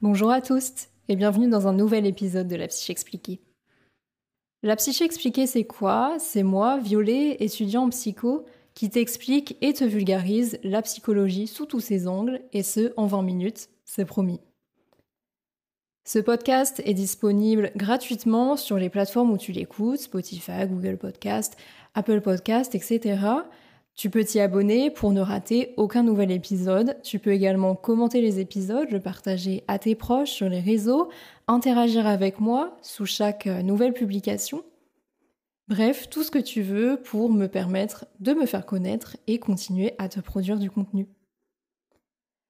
Bonjour à tous et bienvenue dans un nouvel épisode de La Psyché Expliquée. La Psyché Expliquée, c'est quoi? C'est moi, Violet, étudiant en psycho, qui t'explique et te vulgarise la psychologie sous tous ses angles, et ce, en 20 minutes, c'est promis. Ce podcast est disponible gratuitement sur les plateformes où tu l'écoutes, Spotify, Google Podcast, Apple Podcast, etc. Tu peux t'y abonner pour ne rater aucun nouvel épisode. Tu peux également commenter les épisodes, le partager à tes proches sur les réseaux, interagir avec moi sous chaque euh, nouvelle publication. Bref, tout ce que tu veux pour me permettre de me faire connaître et continuer à te produire du contenu.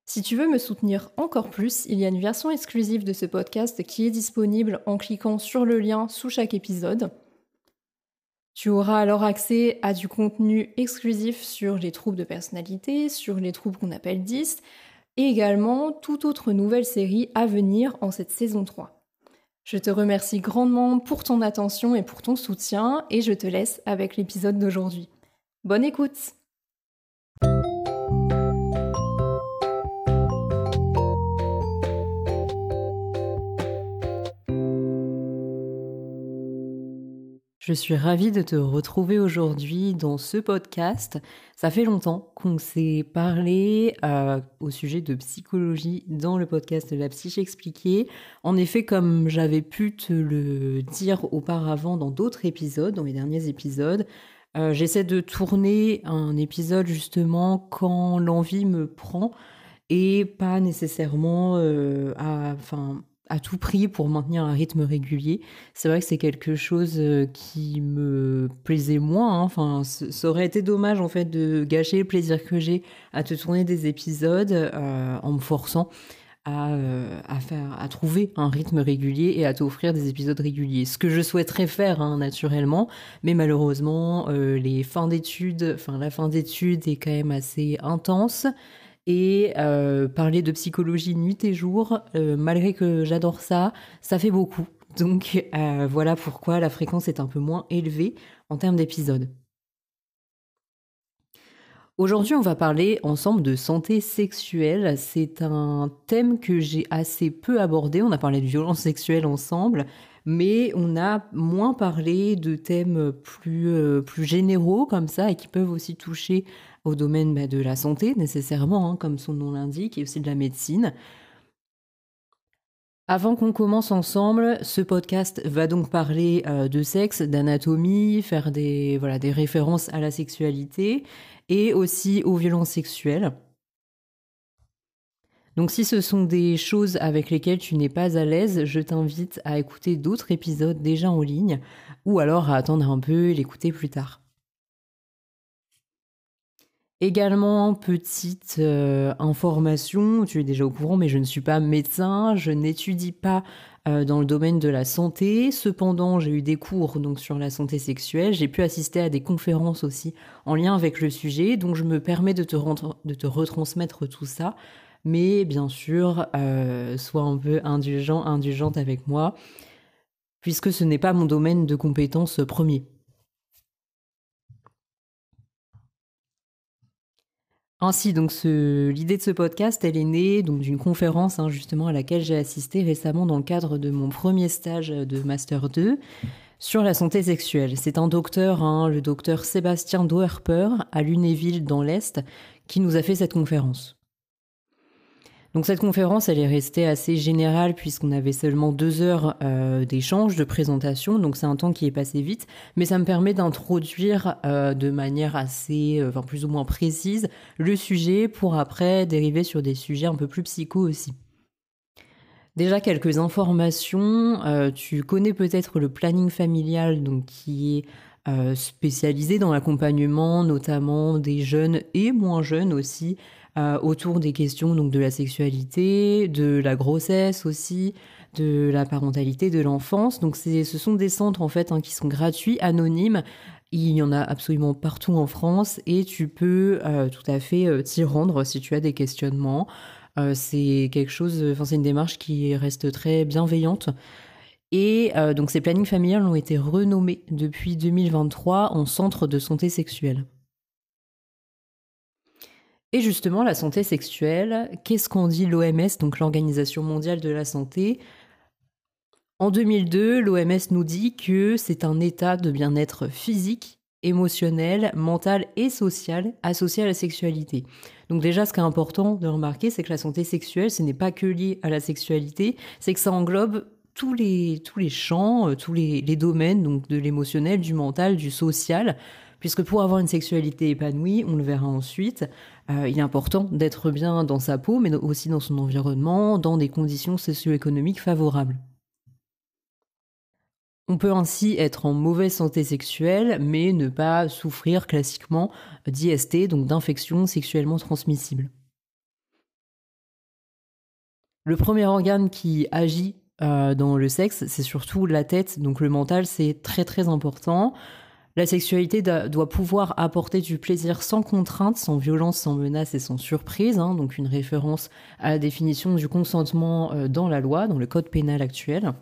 Si tu veux me soutenir encore plus, il y a une version exclusive de ce podcast qui est disponible en cliquant sur le lien sous chaque épisode. Tu auras alors accès à du contenu exclusif sur les troubles de personnalité, sur les troubles qu'on appelle 10, et également toute autre nouvelle série à venir en cette saison 3. Je te remercie grandement pour ton attention et pour ton soutien, et je te laisse avec l'épisode d'aujourd'hui. Bonne écoute Je suis ravie de te retrouver aujourd'hui dans ce podcast. Ça fait longtemps qu'on s'est parlé euh, au sujet de psychologie dans le podcast de la psyché expliquée. En effet, comme j'avais pu te le dire auparavant dans d'autres épisodes, dans les derniers épisodes, euh, j'essaie de tourner un épisode justement quand l'envie me prend et pas nécessairement euh, à, à tout prix pour maintenir un rythme régulier. C'est vrai que c'est quelque chose euh, qui me plaisait moins. Hein. Enfin, ça aurait été dommage en fait de gâcher le plaisir que j'ai à te tourner des épisodes euh, en me forçant à, euh, à, faire, à trouver un rythme régulier et à t'offrir des épisodes réguliers. Ce que je souhaiterais faire hein, naturellement, mais malheureusement, les fins d'études, enfin la fin d'études est quand même assez intense et euh, parler de psychologie nuit et jour, euh, malgré que j'adore ça, ça fait beaucoup. Donc euh, voilà pourquoi la fréquence est un peu moins élevée en termes d'épisodes. Aujourd'hui, on va parler ensemble de santé sexuelle. C'est un thème que j'ai assez peu abordé. On a parlé de violence sexuelle ensemble, mais on a moins parlé de thèmes plus, plus généraux comme ça et qui peuvent aussi toucher au domaine bah, de la santé nécessairement, hein, comme son nom l'indique, et aussi de la médecine. Avant qu'on commence ensemble, ce podcast va donc parler euh, de sexe, d'anatomie, faire des, voilà, des références à la sexualité et aussi aux violences sexuelles. Donc si ce sont des choses avec lesquelles tu n'es pas à l'aise, je t'invite à écouter d'autres épisodes déjà en ligne ou alors à attendre un peu et l'écouter plus tard. Également, petite euh, information, tu es déjà au courant, mais je ne suis pas médecin, je n'étudie pas euh, dans le domaine de la santé. Cependant, j'ai eu des cours donc sur la santé sexuelle, j'ai pu assister à des conférences aussi en lien avec le sujet, donc je me permets de te, de te retransmettre tout ça. Mais bien sûr, euh, sois un peu indulgent, indulgente avec moi, puisque ce n'est pas mon domaine de compétence premier. Ainsi, donc, l'idée de ce podcast, elle est née donc d'une conférence hein, justement à laquelle j'ai assisté récemment dans le cadre de mon premier stage de master 2 sur la santé sexuelle. C'est un docteur, hein, le docteur Sébastien Doerper à Lunéville dans l'Est, qui nous a fait cette conférence. Donc cette conférence, elle est restée assez générale puisqu'on avait seulement deux heures euh, d'échange, de présentation, donc c'est un temps qui est passé vite, mais ça me permet d'introduire euh, de manière assez, euh, plus ou moins précise, le sujet pour après dériver sur des sujets un peu plus psycho aussi. Déjà quelques informations, tu connais peut-être le planning familial, qui est spécialisé dans l'accompagnement, notamment des jeunes et moins jeunes aussi, euh, autour des questions donc de la sexualité, de la grossesse aussi, de la parentalité, de l'enfance. Donc ce sont des centres en fait hein, qui sont gratuits, anonymes. Il y en a absolument partout en France et tu peux euh, tout à fait euh, t'y rendre si tu as des questionnements. c'est quelque chose, enfin c'est une démarche qui reste très bienveillante. Et donc ces plannings familiales ont été renommés depuis 2023 en centre de santé sexuelle. Et justement, la santé sexuelle, qu'est-ce qu'on dit l'OMS, donc l'Organisation mondiale de la santé? En 2002, l'OMS nous dit que c'est un état de bien-être physique, émotionnel, mental et social associé à la sexualité. Donc déjà, ce qui est important de remarquer, c'est que la santé sexuelle, ce n'est pas que lié à la sexualité, c'est que ça englobe tous les, tous les champs, euh, tous les, les domaines, donc de l'émotionnel, du mental, du social, puisque pour avoir une sexualité épanouie, on le verra ensuite, euh, il est important d'être bien dans sa peau, mais aussi dans son environnement, dans des conditions socio-économiques favorables. On peut ainsi être en mauvaise santé sexuelle, mais ne pas souffrir classiquement d'IST, donc d'infections sexuellement transmissibles. Le premier organe qui agit euh, dans le sexe, c'est surtout la tête, donc le mental, c'est très très important. La sexualité doit pouvoir apporter du plaisir sans contrainte, sans violence, sans menace et sans surprise, hein, donc une référence à la définition du consentement euh, dans la loi, dans le code pénal actuel.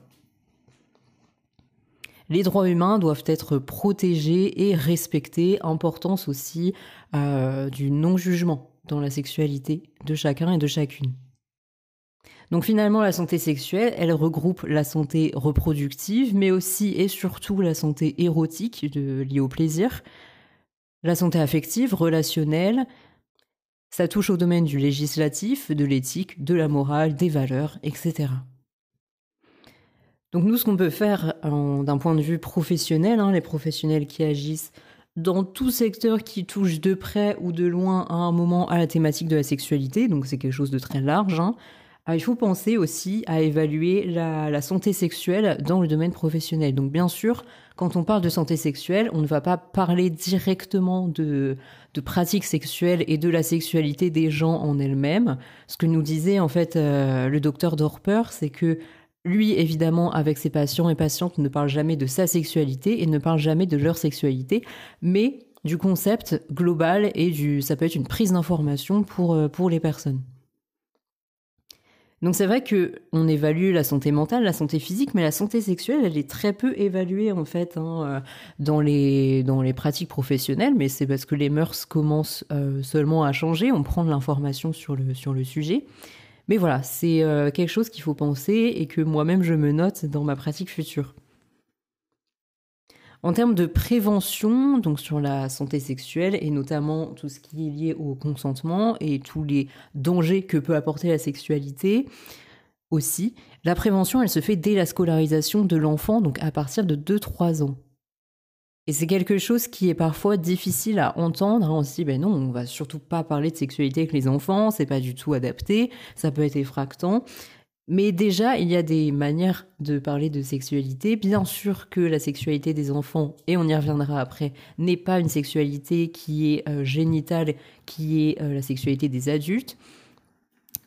Les droits humains doivent être protégés et respectés, importance aussi euh, du non-jugement dans la sexualité de chacun et de chacune. Donc finalement, la santé sexuelle, elle regroupe la santé reproductive, mais aussi et surtout la santé érotique liée au plaisir, la santé affective, relationnelle. Ça touche au domaine du législatif, de l'éthique, de la morale, des valeurs, etc. Donc nous, ce qu'on peut faire d'un point de vue professionnel, hein, les professionnels qui agissent dans tout secteur qui touche de près ou de loin à un moment à la thématique de la sexualité, donc c'est quelque chose de très large, hein, il faut penser aussi à évaluer la, santé sexuelle dans le domaine professionnel. Donc bien sûr, quand on parle de santé sexuelle, on ne va pas parler directement de, de pratiques sexuelles et de la sexualité des gens en elles-mêmes. Ce que nous disait en fait euh, le docteur Dorper, c'est que lui, évidemment, avec ses patients et patientes, ne parle jamais de sa sexualité et ne parle jamais de leur sexualité, mais du concept global et du, ça peut être une prise d'information pour, euh, pour les personnes. Donc c'est vrai que on évalue la santé mentale, la santé physique, mais la santé sexuelle, elle est très peu évaluée en fait hein, euh, dans les pratiques professionnelles. Mais c'est parce que les mœurs commencent euh, seulement à changer. On prend de l'information sur le sur le sujet. Mais voilà, c'est euh, quelque chose qu'il faut penser et que moi-même je me note dans ma pratique future. En termes de prévention, donc sur la santé sexuelle et notamment tout ce qui est lié au consentement et tous les dangers que peut apporter la sexualité, aussi, la prévention, elle se fait dès la scolarisation de l'enfant, donc à partir de 2-3 ans. Et c'est quelque chose qui est parfois difficile à entendre. On se dit, ben non, on va surtout pas parler de sexualité avec les enfants, c'est pas du tout adapté, ça peut être effractant. Mais déjà, il y a des manières de parler de sexualité. Bien sûr que la sexualité des enfants, et on y reviendra après, n'est pas une sexualité qui est euh, génitale, qui est euh, la sexualité des adultes.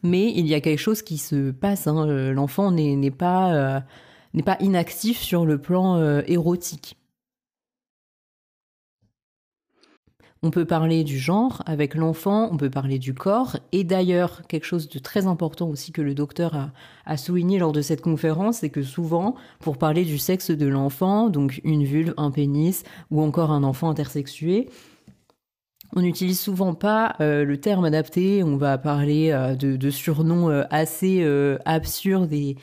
Mais il y a quelque chose qui se passe. Hein. Euh, l'enfant n'est pas, n'est pas inactif sur le plan érotique. On peut parler du genre avec l'enfant, on peut parler du corps. Et d'ailleurs, quelque chose de très important aussi que le docteur a, souligné lors de cette conférence, c'est que souvent, pour parler du sexe de l'enfant, donc une vulve, un pénis ou encore un enfant intersexué, on n'utilise souvent pas euh, le terme adapté, on va parler euh, de, surnoms euh, assez absurdes et,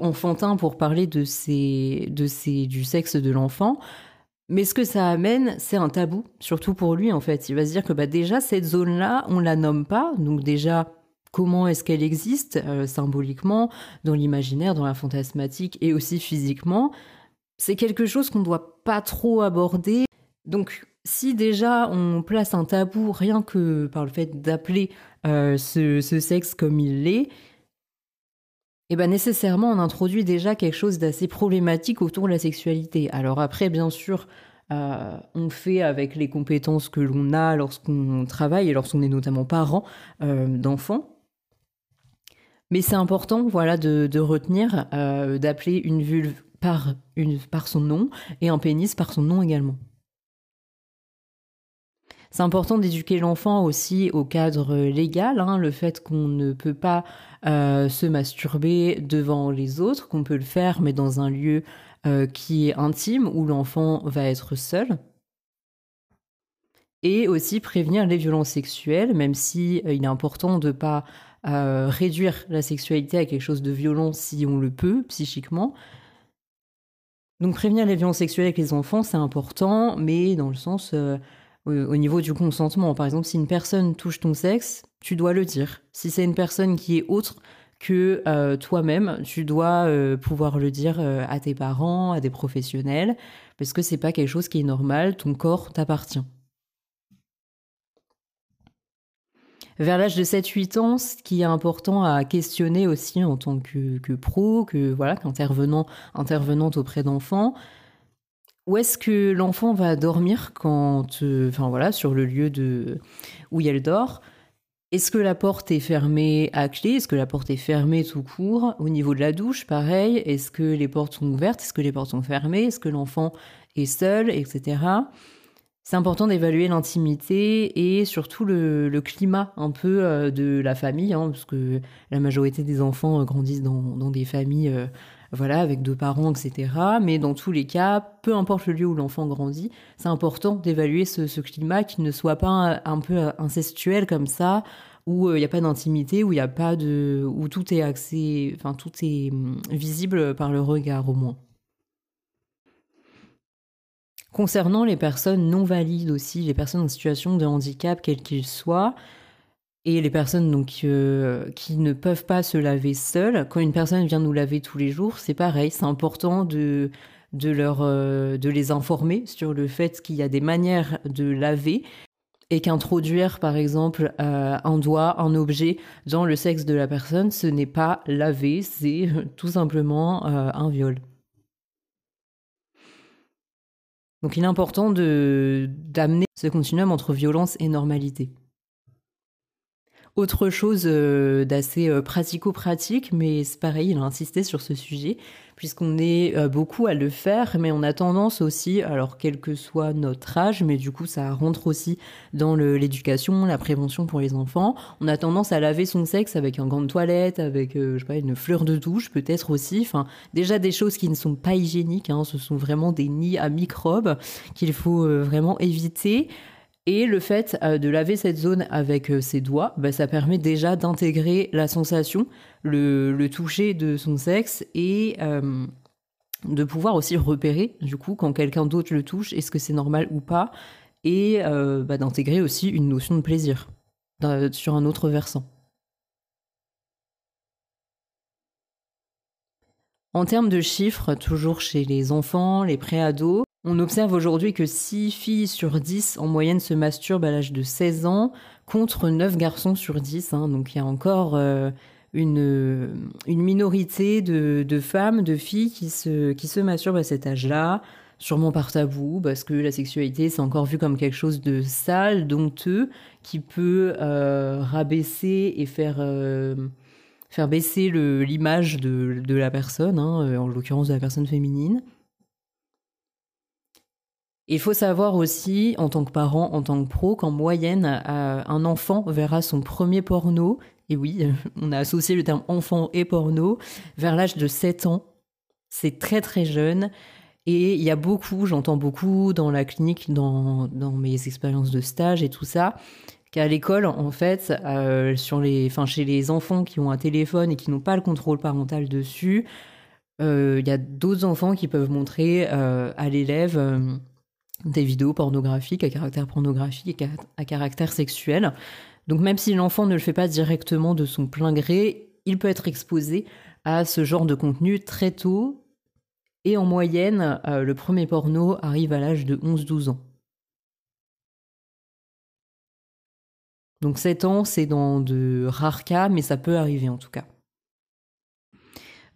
enfantins pour parler de de ces, du sexe de l'enfant. Mais ce que ça amène, c'est un tabou, surtout pour lui en fait. Il va se dire que bah, déjà, cette zone-là, on la nomme pas. Donc déjà, comment est-ce qu'elle existe euh, symboliquement, dans l'imaginaire, dans la fantasmatique et aussi physiquement? C'est quelque chose qu'on ne doit pas trop aborder. Donc si déjà on place un tabou rien que par le fait d'appeler euh, ce, ce sexe comme il l'est, eh ben nécessairement on introduit déjà quelque chose d'assez problématique autour de la sexualité. Alors après, bien sûr, euh, on fait avec les compétences que l'on a lorsqu'on travaille et lorsqu'on est notamment parent euh, d'enfants. Mais c'est important, voilà, de, retenir euh, d'appeler une vulve par, son nom et un pénis par son nom également. C'est important d'éduquer l'enfant aussi au cadre légal, hein, le fait qu'on ne peut pas euh, se masturber devant les autres, qu'on peut le faire mais dans un lieu euh, qui est intime où l'enfant va être seul. et aussi prévenir les violences sexuelles, même si il est important de pas réduire la sexualité à quelque chose de violent si on le peut psychiquement. Donc prévenir les violences sexuelles avec les enfants, c'est important, mais dans le sens au niveau du consentement. Par exemple, si une personne touche ton sexe, tu dois le dire. Si c'est une personne qui est autre que euh, toi-même, tu dois euh, pouvoir le dire euh, à tes parents, à des professionnels, parce que c'est pas quelque chose qui est normal, ton corps t'appartient. Vers l'âge de 7-8 ans, ce qui est important à questionner aussi en tant que, que pro, que voilà, qu'intervenant, intervenante auprès d'enfants, où est-ce que l'enfant va dormir quand, enfin voilà, sur le lieu de où elle dort? Est-ce que la porte est fermée à clé? Est-ce que la porte est fermée tout court? Au niveau de la douche, pareil. Est-ce que les portes sont ouvertes? Est-ce que les portes sont fermées? Est-ce que l'enfant est seul? Etc. C'est important d'évaluer l'intimité et surtout le, climat un peu euh, de la famille, hein, parce que la majorité des enfants euh, grandissent dans, des familles euh, voilà, avec deux parents, etc. Mais dans tous les cas, peu importe le lieu où l'enfant grandit, c'est important d'évaluer ce, climat qui ne soit pas un, peu incestuel comme ça, où euh, il n'y a pas d'intimité, où il a pas de, où tout est axé, enfin tout est hum, visible par le regard au moins. Concernant les personnes non valides aussi, les personnes en situation de handicap, quels qu'ils soient, et les personnes donc euh, qui ne peuvent pas se laver seules, quand une personne vient nous laver tous les jours, c'est pareil, c'est important de de leur euh, de les informer sur le fait qu'il y a des manières de laver et qu'introduire par exemple euh, un doigt, un objet dans le sexe de la personne, ce n'est pas laver, c'est tout simplement un viol. Donc il est important de d'amener ce continuum entre violence et normalité. Autre chose euh, d'assez euh, pratico-pratique, mais c'est pareil, il a insisté sur ce sujet, puisqu'on est euh, beaucoup à le faire, mais on a tendance aussi, alors quel que soit notre âge, mais du coup ça rentre aussi dans l'éducation, la prévention pour les enfants, on a tendance à laver son sexe avec un gant de toilette, avec, je sais pas, une fleur de douche peut-être aussi, enfin déjà des choses qui ne sont pas hygiéniques, hein, ce sont vraiment des nids à microbes qu'il faut vraiment éviter. Et le fait euh, de laver cette zone avec euh, ses doigts, bah, ça permet déjà d'intégrer la sensation, le, toucher de son sexe et euh, de pouvoir aussi repérer, du coup, quand quelqu'un d'autre le touche, est-ce que c'est normal ou pas, et bah, d'intégrer aussi une notion de plaisir sur un autre versant. En termes de chiffres, toujours chez les enfants, les préados, on observe aujourd'hui que 6 filles sur 10 en moyenne se masturbent à l'âge de 16 ans, contre 9 garçons sur 10. Hein. donc il y a encore euh, une, une minorité de, de, femmes, de filles qui se, qui se masturbent à cet âge-là, sûrement par tabou, parce que la sexualité c'est encore vu comme quelque chose de sale, dompteux, qui peut euh, rabaisser et faire... Euh, faire baisser l'image de, de, la personne, hein, en l'occurrence de la personne féminine. Il faut savoir aussi, en tant que parent, en tant que pro, qu'en moyenne, euh, un enfant verra son premier porno, et oui, on a associé le terme enfant et porno, vers l'âge de 7 ans. C'est très très jeune. Et il y a beaucoup, j'entends beaucoup dans la clinique, dans, mes expériences de stage et tout ça, qu'à l'école, en fait, euh, sur les, chez les enfants qui ont un téléphone et qui n'ont pas le contrôle parental dessus, euh, il y a d'autres enfants qui peuvent montrer à l'élève des vidéos pornographiques à caractère pornographique à caractère sexuel. Donc même si l'enfant ne le fait pas directement de son plein gré, il peut être exposé à ce genre de contenu très tôt. Et en moyenne, euh, le premier porno arrive à l'âge de 11-12 ans. Donc 7 ans, c'est dans de rares cas, mais ça peut arriver en tout cas.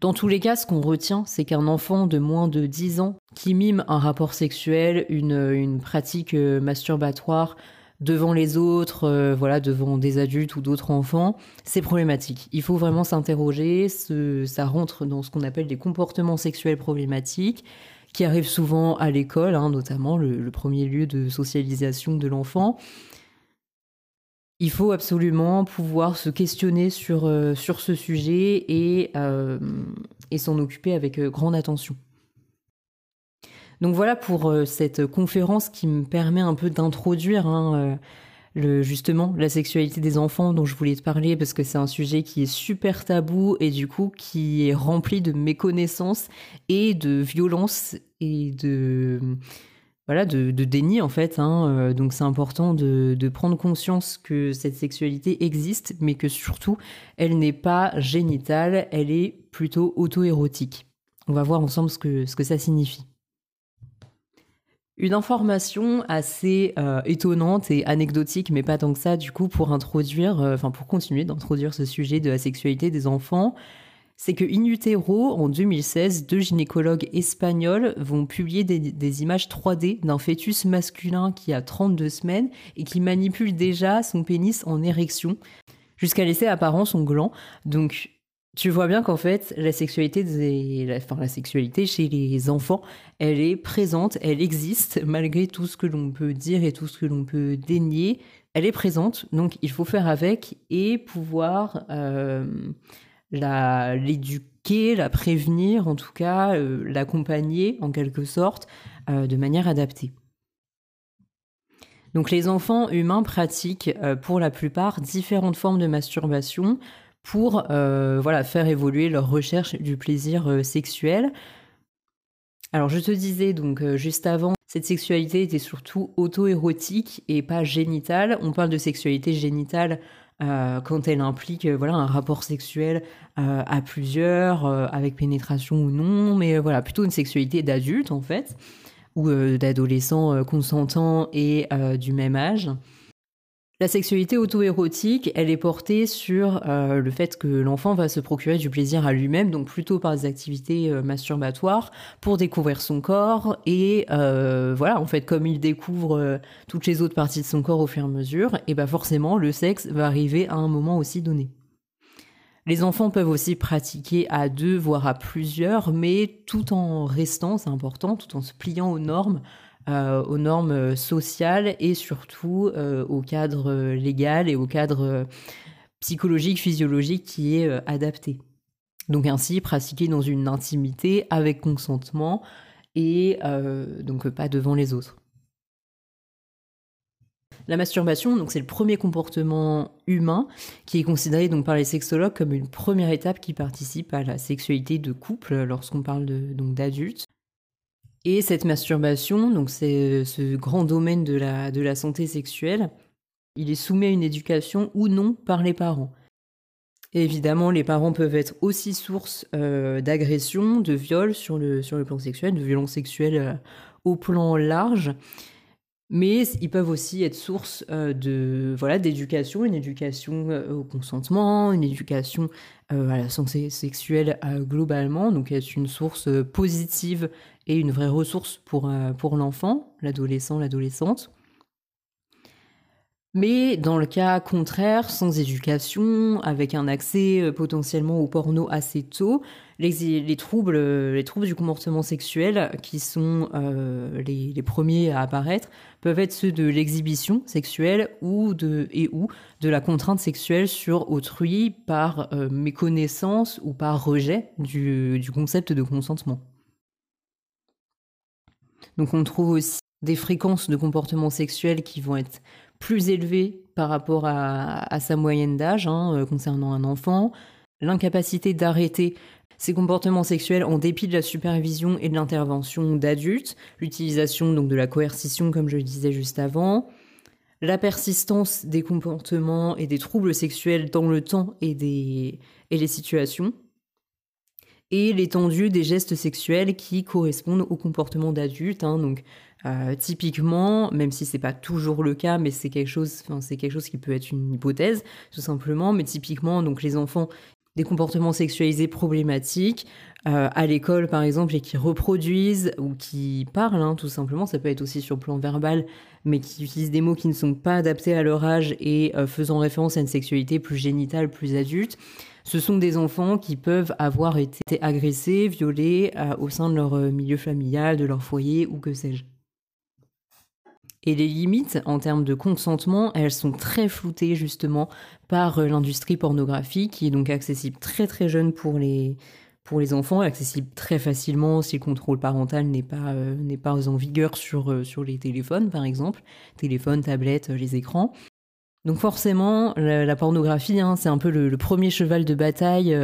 Dans tous les cas, ce qu'on retient, c'est qu'un enfant de moins de 10 ans qui mime un rapport sexuel, une, pratique euh, masturbatoire devant les autres, euh, voilà, devant des adultes ou d'autres enfants, c'est problématique. Il faut vraiment s'interroger. ça rentre dans ce qu'on appelle des comportements sexuels problématiques qui arrivent souvent à l'école, hein, notamment le, premier lieu de socialisation de l'enfant il faut absolument pouvoir se questionner sur, euh, ce sujet et, euh, et s'en occuper avec euh, grande attention. Donc voilà pour cette conférence qui me permet un peu d'introduire hein, justement la sexualité des enfants dont je voulais te parler parce que c'est un sujet qui est super tabou et du coup qui est rempli de méconnaissances et de violence et de voilà de, déni en fait. Hein. Euh, donc c'est important de, de, prendre conscience que cette sexualité existe, mais que surtout elle n'est pas génitale, elle est plutôt auto-érotique. On va voir ensemble ce que, ce que ça signifie. Une information assez euh, étonnante et anecdotique, mais pas tant que ça, du coup, pour introduire, euh, enfin pour continuer d'introduire ce sujet de la sexualité des enfants, c'est que in utero, en 2016, deux gynécologues espagnols vont publier des, images 3D d'un fœtus masculin qui a 32 semaines et qui manipule déjà son pénis en érection jusqu'à laisser apparent son gland. Donc tu vois bien qu'en fait, la sexualité, la sexualité chez les enfants, elle est présente, elle existe, malgré tout ce que l'on peut dire et tout ce que l'on peut dénier. Elle est présente, donc il faut faire avec et pouvoir euh, l'éduquer, la, prévenir, en tout cas, euh, l'accompagner en quelque sorte, euh, de manière adaptée. Donc les enfants humains pratiquent pour la plupart différentes formes de masturbation pour euh, voilà, faire évoluer leur recherche du plaisir euh, sexuel. Alors je te disais donc euh, juste avant, cette sexualité était surtout auto-érotique et pas génitale. On parle de sexualité génitale quand elle implique voilà un rapport sexuel à plusieurs, avec pénétration ou non, mais voilà plutôt une sexualité d'adulte en fait, ou d'adolescents consentants et du même âge. La sexualité auto-érotique, elle est portée sur euh, le fait que l'enfant va se procurer du plaisir à lui-même, donc plutôt par des activités euh, masturbatoires pour découvrir son corps et euh, voilà, en fait, comme il découvre toutes les autres parties de son corps au fur et à mesure, et ben forcément le sexe va arriver à un moment aussi donné. Les enfants peuvent aussi pratiquer à deux, voire à plusieurs, mais tout en restant, c'est important, tout en se pliant aux normes euh, aux normes sociales et surtout euh, au cadre légal et au cadre psychologique, physiologique qui est euh, adapté. Donc ainsi pratiquer dans une intimité avec consentement et donc pas devant les autres. La masturbation, donc c'est le premier comportement humain qui est considéré donc par les sexologues comme une première étape qui participe à la sexualité de couple lorsqu'on parle de, donc d'adultes. Et cette masturbation, donc c'est ce grand domaine de la, santé sexuelle, il est soumis à une éducation ou non par les parents. évidemment, les parents peuvent être aussi source euh, d'agression, de viol sur le, plan sexuel, de violences sexuelles euh, au plan large. Mais ils peuvent aussi être source euh, de voilà d'éducation, une éducation euh, au consentement, une éducation euh, à la santé sexuelle globalement, donc être une source positive et une vraie ressource pour, pour l'enfant, l'adolescent, l'adolescente. Mais dans le cas contraire, sans éducation, avec un accès euh, potentiellement au porno assez tôt, les, troubles, les troubles du comportement sexuel, qui sont euh, les, premiers à apparaître, peuvent être ceux de l'exhibition sexuelle ou de, et ou de la contrainte sexuelle sur autrui par euh, méconnaissance ou par rejet du, du concept de consentement. Donc on trouve aussi des fréquences de comportement sexuel qui vont être plus élevé par rapport à, sa moyenne d'âge hein, euh, concernant un enfant, l'incapacité d'arrêter ses comportements sexuels en dépit de la supervision et de l'intervention d'adultes, l'utilisation donc de la coercition comme je le disais juste avant, la persistance des comportements et des troubles sexuels dans le temps et, des, et les situations, et l'étendue des gestes sexuels qui correspondent au comportement d'adultes, hein, donc euh, typiquement, même si c'est pas toujours le cas, mais c'est quelque chose, c'est quelque chose qui peut être une hypothèse, tout simplement. Mais typiquement, donc les enfants des comportements sexualisés problématiques euh, à l'école par exemple et qui reproduisent ou qui parlent hein, tout simplement. Ça peut être aussi sur le plan verbal mais qui utilisent des mots qui ne sont pas adaptés à leur âge et euh, faisant référence à une sexualité plus génitale plus adulte ce sont des enfants qui peuvent avoir été agressés violés au sein de leur milieu familial de leur foyer ou que sais-je et les limites en termes de consentement, elles sont très floutées justement par euh, l'industrie pornographique qui est donc accessible très très jeune pour les, pour les enfants, accessible très facilement si le contrôle parental n'est pas, n'est pas en vigueur sur, sur les téléphones, par exemple, téléphones, tablettes, les écrans. Donc forcément, la, pornographie, hein, c'est un peu le, premier cheval de bataille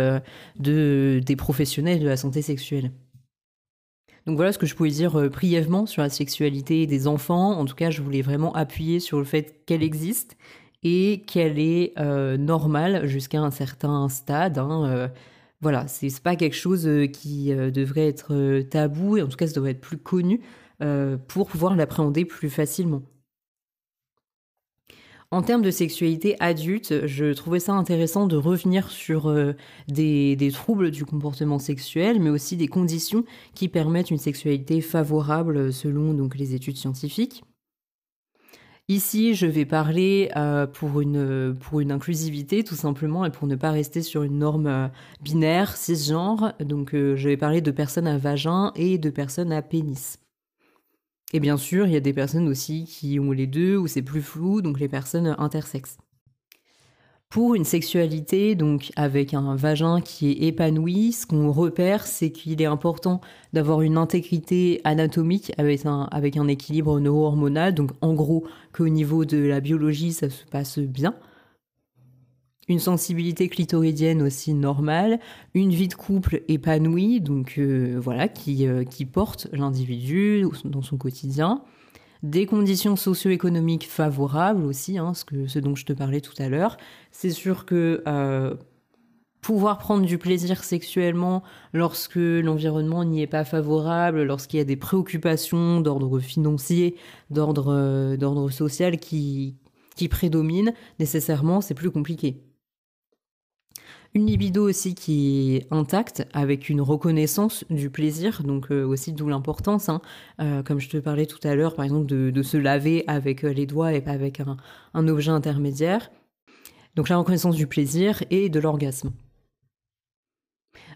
de, des professionnels de la santé sexuelle. Donc voilà ce que je pouvais dire euh, brièvement sur la sexualité des enfants. En tout cas, je voulais vraiment appuyer sur le fait qu'elle existe et qu'elle est euh, normale jusqu'à un certain stade. Hein, euh, voilà, c'est pas quelque chose qui devrait être tabou et en tout cas, ça devrait être plus connu pour pouvoir l'appréhender plus facilement. En termes de sexualité adulte, je trouvais ça intéressant de revenir sur euh, des, troubles du comportement sexuel, mais aussi des conditions qui permettent une sexualité favorable selon donc les études scientifiques. Ici, je vais parler euh, pour, une, inclusivité tout simplement et pour ne pas rester sur une norme euh, binaire, cisgenre. Donc, je vais parler de personnes à vagin et de personnes à pénis. Et bien sûr, il y a des personnes aussi qui ont les deux, ou c'est plus flou, donc les personnes intersexes. Pour une sexualité, donc avec un vagin qui est épanoui, ce qu'on repère, c'est qu'il est important d'avoir une intégrité anatomique avec un, avec un équilibre neuro-hormonal, donc en gros qu'au niveau de la biologie, ça se passe bien une sensibilité clitoridienne aussi normale, une vie de couple épanouie, donc euh, voilà, qui, euh, qui porte l'individu dans son quotidien, des conditions socio-économiques favorables aussi, hein, ce, que, ce dont je te parlais tout à l'heure. C'est sûr que euh, pouvoir prendre du plaisir sexuellement lorsque l'environnement n'y est pas favorable, lorsqu'il y a des préoccupations d'ordre financier, d'ordre social qui, qui prédominent, nécessairement, c'est plus compliqué. Une libido aussi qui est intacte, avec une reconnaissance du plaisir, donc euh, aussi d'où l'importance, hein. euh, comme je te parlais tout à l'heure, par exemple, de, se laver avec euh, les doigts et pas avec un, un objet intermédiaire. Donc la reconnaissance du plaisir et de l'orgasme.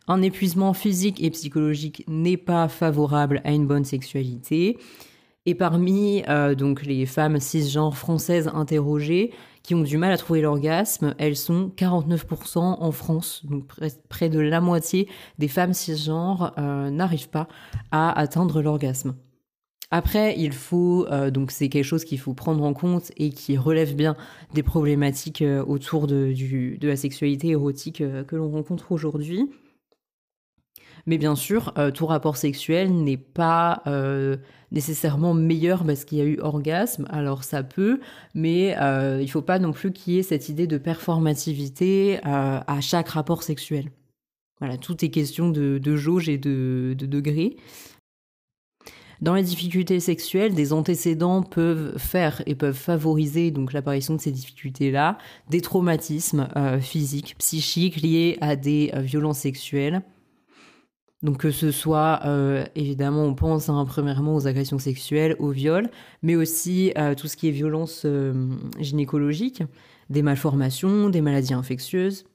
Un épuisement physique et psychologique n'est pas favorable à une bonne sexualité. Et parmi donc les femmes cisgenres françaises interrogées, qui ont du mal à trouver l'orgasme, elles sont 49% en France. Donc près de la moitié des femmes cisgenres euh, n'arrivent pas à atteindre l'orgasme. Après, il faut euh, donc c'est quelque chose qu'il faut prendre en compte et qui relève bien des problématiques euh, autour de, la sexualité érotique que l'on rencontre aujourd'hui. Mais bien sûr, euh, tout rapport sexuel n'est pas euh, nécessairement meilleur parce qu'il y a eu orgasme. Alors ça peut, mais euh, il faut pas non plus qu'il y ait cette idée de performativité à chaque rapport sexuel. Voilà, tout est question de, jauge et de, de degrés. Dans les difficultés sexuelles, des antécédents peuvent faire et peuvent favoriser donc l'apparition de ces difficultés-là, des traumatismes physiques, psychiques liés à des violences sexuelles, donc que ce soit, euh, évidemment, on pense hein, premièrement aux agressions sexuelles, aux viols, mais aussi à tout ce qui est violence euh, gynécologique, des malformations, des maladies infectieuses,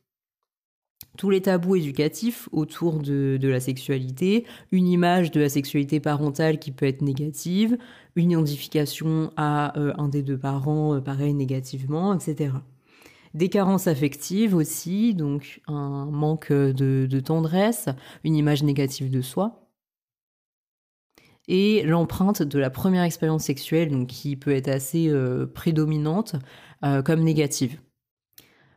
tous les tabous éducatifs autour de, la sexualité, une image de la sexualité parentale qui peut être négative, une identification à euh, un des deux parents, pareil, négativement, etc. Des carences affectives aussi, donc un manque de, tendresse, une image négative de soi. Et l'empreinte de la première expérience sexuelle, qui peut être assez euh, prédominante euh, comme négative.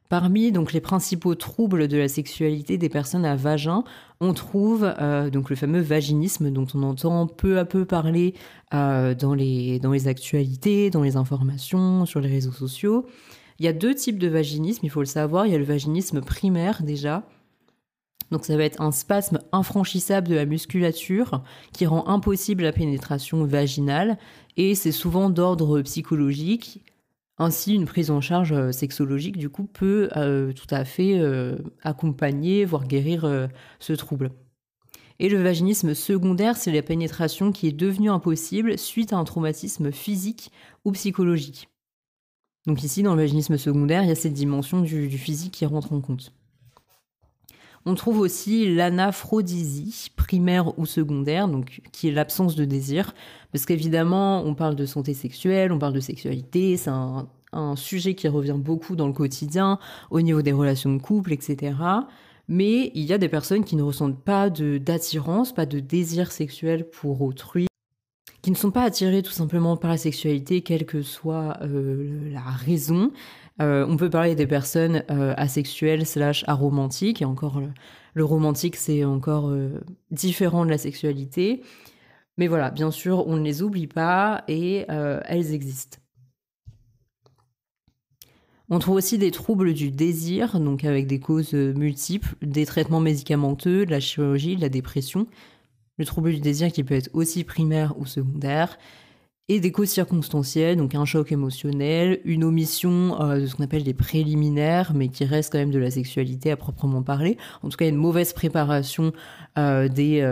Parmi donc les principaux troubles de la sexualité des personnes à vagin, on trouve euh, donc le fameux vaginisme dont on entend peu à peu parler dans les actualités, dans les informations, sur les réseaux sociaux. Il y a deux types de vaginisme, il faut le savoir. Il y a le vaginisme primaire déjà. Donc ça va être un spasme infranchissable de la musculature qui rend impossible la pénétration vaginale et c'est souvent d'ordre psychologique. Ainsi, une prise en charge euh, sexologique, du coup, peut euh, tout à fait euh, accompagner, voire guérir ce trouble. Et le vaginisme secondaire, c'est la pénétration qui est devenue impossible suite à un traumatisme physique ou psychologique. Donc ici, dans le vaginisme secondaire, il y a cette dimension du, physique qui rentre en compte. On trouve aussi l'anaphrodésie, primaire ou secondaire, qui est l'absence de désir, parce qu'évidemment, on parle de santé sexuelle, on parle de sexualité, c'est un, sujet qui revient beaucoup dans le quotidien, au niveau des relations de couple, etc. Mais il y a des personnes qui ne ressentent pas d'attirance, pas de désir sexuel pour autrui, qui ne sont pas attirées tout simplement par la sexualité, quelle que soit euh, la raison. Euh, on peut parler des personnes euh, asexuelles slash aromantiques, et encore le, romantique c'est encore différent de la sexualité. Mais voilà, bien sûr, on ne les oublie pas et elles existent. On trouve aussi des troubles du désir, donc avec des causes multiples, des traitements médicamenteux, de la chirurgie, de la dépression, le trouble du désir qui peut être aussi primaire ou secondaire, et des causes circonstancielles, donc un choc émotionnel, une omission euh, de ce qu'on appelle des préliminaires, mais qui reste quand même de la sexualité à proprement parler. En tout cas, une mauvaise préparation euh, des,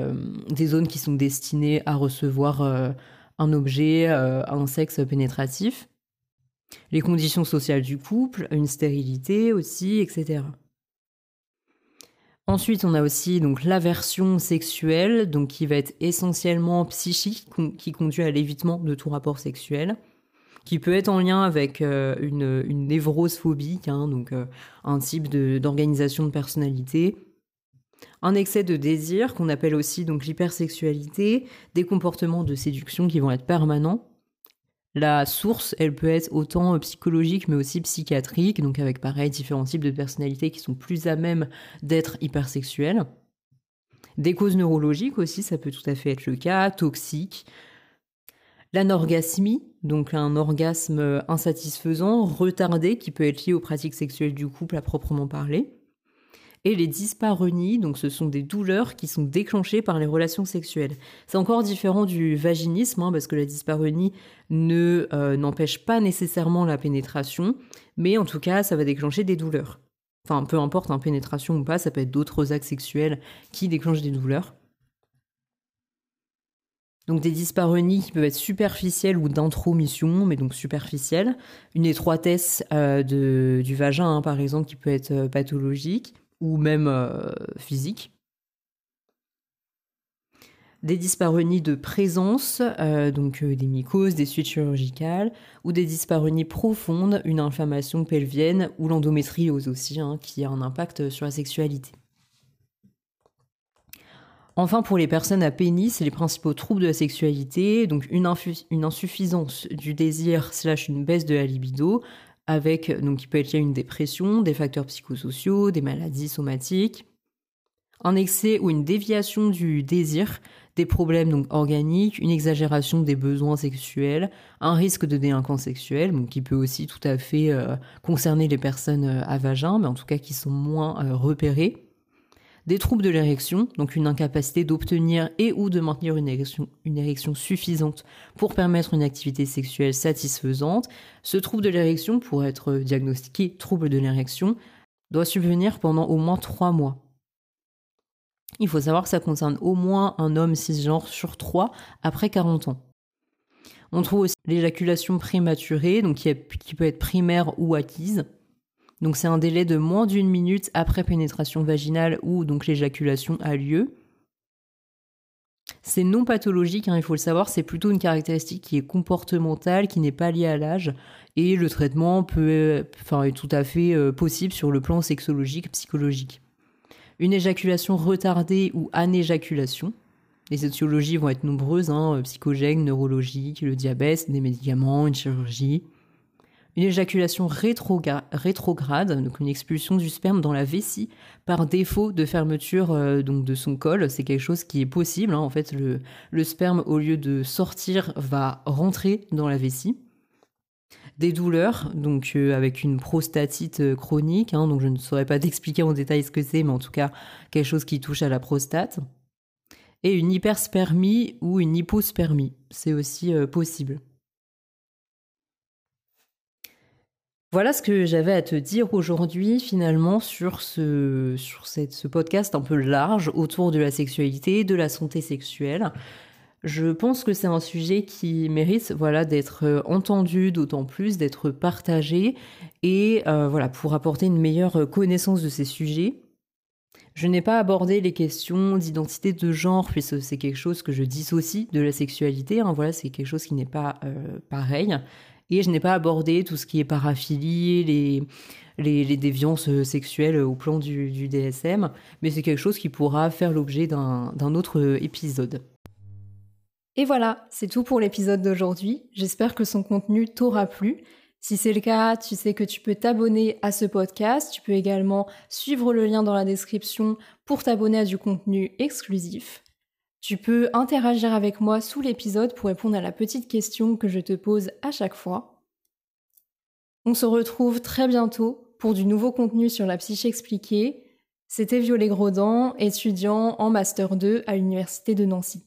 des zones qui sont destinées à recevoir un objet, un sexe pénétratif les conditions sociales du couple, une stérilité aussi, etc. Ensuite, on a aussi donc l'aversion sexuelle, donc qui va être essentiellement psychique, qui conduit à l'évitement de tout rapport sexuel, qui peut être en lien avec euh, une, névrose phobique, euh, un type d'organisation de, personnalité, un excès de désir qu'on appelle aussi donc l'hypersexualité, des comportements de séduction qui vont être permanents, la source, elle peut être autant psychologique mais aussi psychiatrique, donc avec pareil différents types de personnalités qui sont plus à même d'être hypersexuelles. Des causes neurologiques aussi, ça peut tout à fait être le cas, toxiques. L'anorgasmie, donc un orgasme insatisfaisant, retardé, qui peut être lié aux pratiques sexuelles du couple à proprement parler et les dyspareunies, donc ce sont des douleurs qui sont déclenchées par les relations sexuelles. C'est encore différent du vaginisme, hein, parce que la dyspareunie ne euh, n'empêche pas nécessairement la pénétration, mais en tout cas, ça va déclencher des douleurs. Enfin, peu importe, hein, pénétration ou pas, ça peut être d'autres actes sexuels qui déclenchent des douleurs. Donc des dyspareunies qui peuvent être superficielles ou d'intromission, mais donc superficielles. Une étroitesse euh, du vagin, hein, par exemple, qui peut être euh, pathologique ou même euh, physique. Des dyspareunies de présence, euh, donc euh, des mycoses, des suites chirurgicales, ou des dyspareunies profondes, une inflammation pelvienne ou l'endométriose aussi, hein, qui a un impact sur la sexualité. Enfin, pour les personnes à pénis, les principaux troubles de la sexualité, donc une insuffisance du désir slash une baisse de la libido, avec, donc il peut être lié à une dépression, des facteurs psychosociaux, des maladies somatiques, un excès ou une déviation du désir, des problèmes donc organiques, une exagération des besoins sexuels, un risque de délinquance sexuelle, donc qui peut aussi tout à fait euh, concerner les personnes euh, à vagin, mais en tout cas qui sont moins euh, repérées des troubles de l'érection, donc une incapacité d'obtenir et ou de maintenir une érection, suffisante pour permettre une activité sexuelle satisfaisante. Ce trouble de l'érection, pour être diagnostiqué trouble de l'érection, doit subvenir pendant au moins trois mois. Il faut savoir que ça concerne au moins un homme cisgenre sur trois après 40 ans. On trouve aussi l'éjaculation prématurée, qui peut être primaire ou acquise. Donc c'est un délai de moins d'une minute après pénétration vaginale où donc l'éjaculation a lieu. C'est non pathologique, hein, il faut le savoir, c'est plutôt une caractéristique qui est comportementale, qui n'est pas liée à l'âge, et le traitement peut, enfin, est tout à fait euh, possible sur le plan sexologique, psychologique. Une éjaculation retardée ou anéjaculation. Les étiologies vont être nombreuses, hein, psychogènes, neurologiques, le diabète, des médicaments, une chirurgie une éjaculation rétrograde, donc une expulsion du sperme dans la vessie par défaut de fermeture euh, donc de son col. C'est quelque chose qui est possible. Hein. En fait, le, sperme, au lieu de sortir, va rentrer dans la vessie. Des douleurs, donc euh, avec une prostatite euh, chronique, hein. donc je ne saurais pas d'expliquer en détail ce que c'est, mais en tout cas quelque chose qui touche à la prostate. Et une hyperspermie ou une hypospermie, c'est aussi possible. Voilà ce que j'avais à te dire aujourd'hui finalement sur ce, sur ce podcast un peu large autour de la sexualité, de la santé sexuelle. Je pense que c'est un sujet qui mérite voilà d'être euh, entendu, d'autant plus d'être partagé et euh, voilà pour apporter une meilleure connaissance de ces sujets. Je n'ai pas abordé les questions d'identité de genre puisque c'est quelque chose que je dissocie de la sexualité. Hein. voilà, c'est quelque chose qui n'est pas euh, pareil Et je n'ai pas abordé tout ce qui est paraphilie, les, les, déviances sexuelles au plan du, DSM, mais c'est quelque chose qui pourra faire l'objet d'un autre épisode. Et voilà, c'est tout pour l'épisode d'aujourd'hui. J'espère que son contenu t'aura plu. Si c'est le cas, tu sais que tu peux t'abonner à ce podcast. Tu peux également suivre le lien dans la description pour t'abonner à du contenu exclusif. Tu peux interagir avec moi sous l'épisode pour répondre à la petite question que je te pose à chaque fois. On se retrouve très bientôt pour du nouveau contenu sur la psyché expliquée. C'était Violet Grodan, étudiant en Master 2 à l'Université de Nancy.